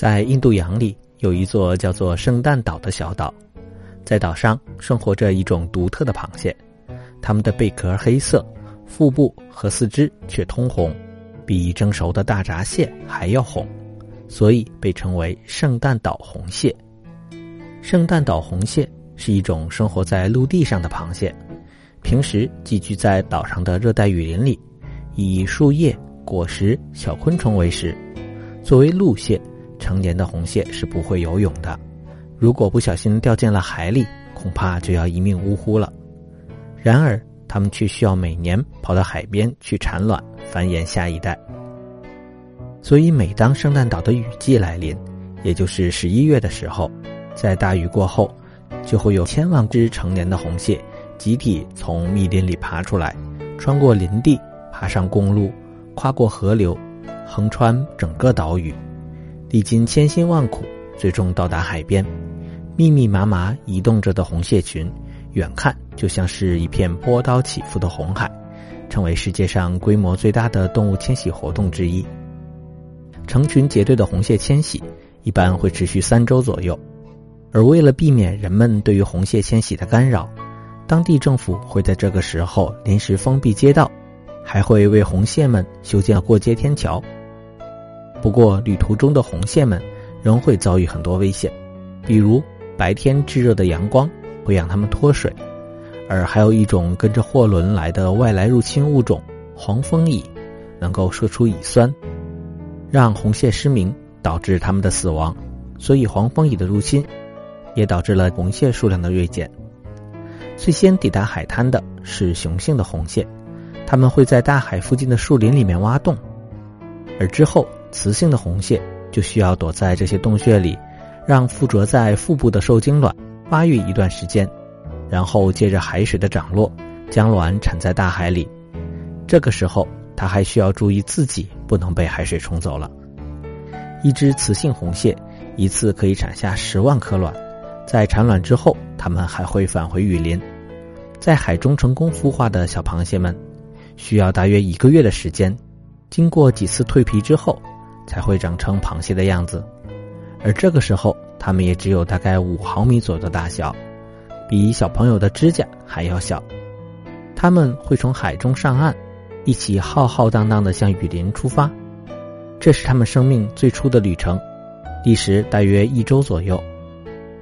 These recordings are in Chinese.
在印度洋里有一座叫做圣诞岛的小岛，在岛上生活着一种独特的螃蟹，它们的贝壳黑色，腹部和四肢却通红，比蒸熟的大闸蟹还要红，所以被称为圣诞岛红蟹。圣诞岛红蟹是一种生活在陆地上的螃蟹，平时寄居在岛上的热带雨林里，以树叶、果实、小昆虫为食。作为陆蟹，成年的红蟹是不会游泳的，如果不小心掉进了海里，恐怕就要一命呜呼了。然而，它们却需要每年跑到海边去产卵，繁衍下一代。所以，每当圣诞岛的雨季来临，也就是十一月的时候。在大雨过后，就会有千万只成年的红蟹集体从密林里爬出来，穿过林地，爬上公路，跨过河流，横穿整个岛屿，历经千辛万苦，最终到达海边。密密麻麻移动着的红蟹群，远看就像是一片波涛起伏的红海，成为世界上规模最大的动物迁徙活动之一。成群结队的红蟹迁徙一般会持续三周左右。而为了避免人们对于红蟹迁徙的干扰，当地政府会在这个时候临时封闭街道，还会为红蟹们修建过街天桥。不过，旅途中的红蟹们仍会遭遇很多危险，比如白天炙热的阳光会让它们脱水，而还有一种跟着货轮来的外来入侵物种——黄蜂蚁，能够射出蚁酸，让红蟹失明，导致它们的死亡。所以，黄蜂蚁的入侵。也导致了红蟹数量的锐减。最先抵达海滩的是雄性的红蟹，它们会在大海附近的树林里面挖洞，而之后雌性的红蟹就需要躲在这些洞穴里，让附着在腹部的受精卵发育一段时间，然后借着海水的涨落，将卵产在大海里。这个时候，它还需要注意自己不能被海水冲走了。一只雌性红蟹一次可以产下十万颗卵。在产卵之后，它们还会返回雨林，在海中成功孵化的小螃蟹们，需要大约一个月的时间，经过几次蜕皮之后，才会长成螃蟹的样子。而这个时候，它们也只有大概五毫米左右的大小，比小朋友的指甲还要小。它们会从海中上岸，一起浩浩荡荡的向雨林出发。这是它们生命最初的旅程，历时大约一周左右。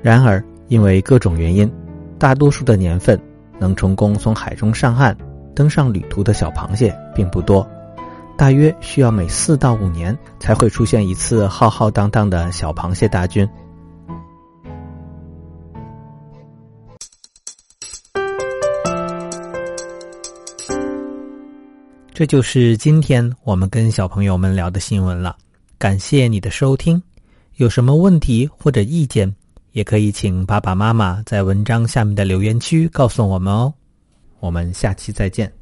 然而，因为各种原因，大多数的年份能成功从海中上岸、登上旅途的小螃蟹并不多，大约需要每四到五年才会出现一次浩浩荡荡的小螃蟹大军。这就是今天我们跟小朋友们聊的新闻了。感谢你的收听，有什么问题或者意见？也可以请爸爸妈妈在文章下面的留言区告诉我们哦，我们下期再见。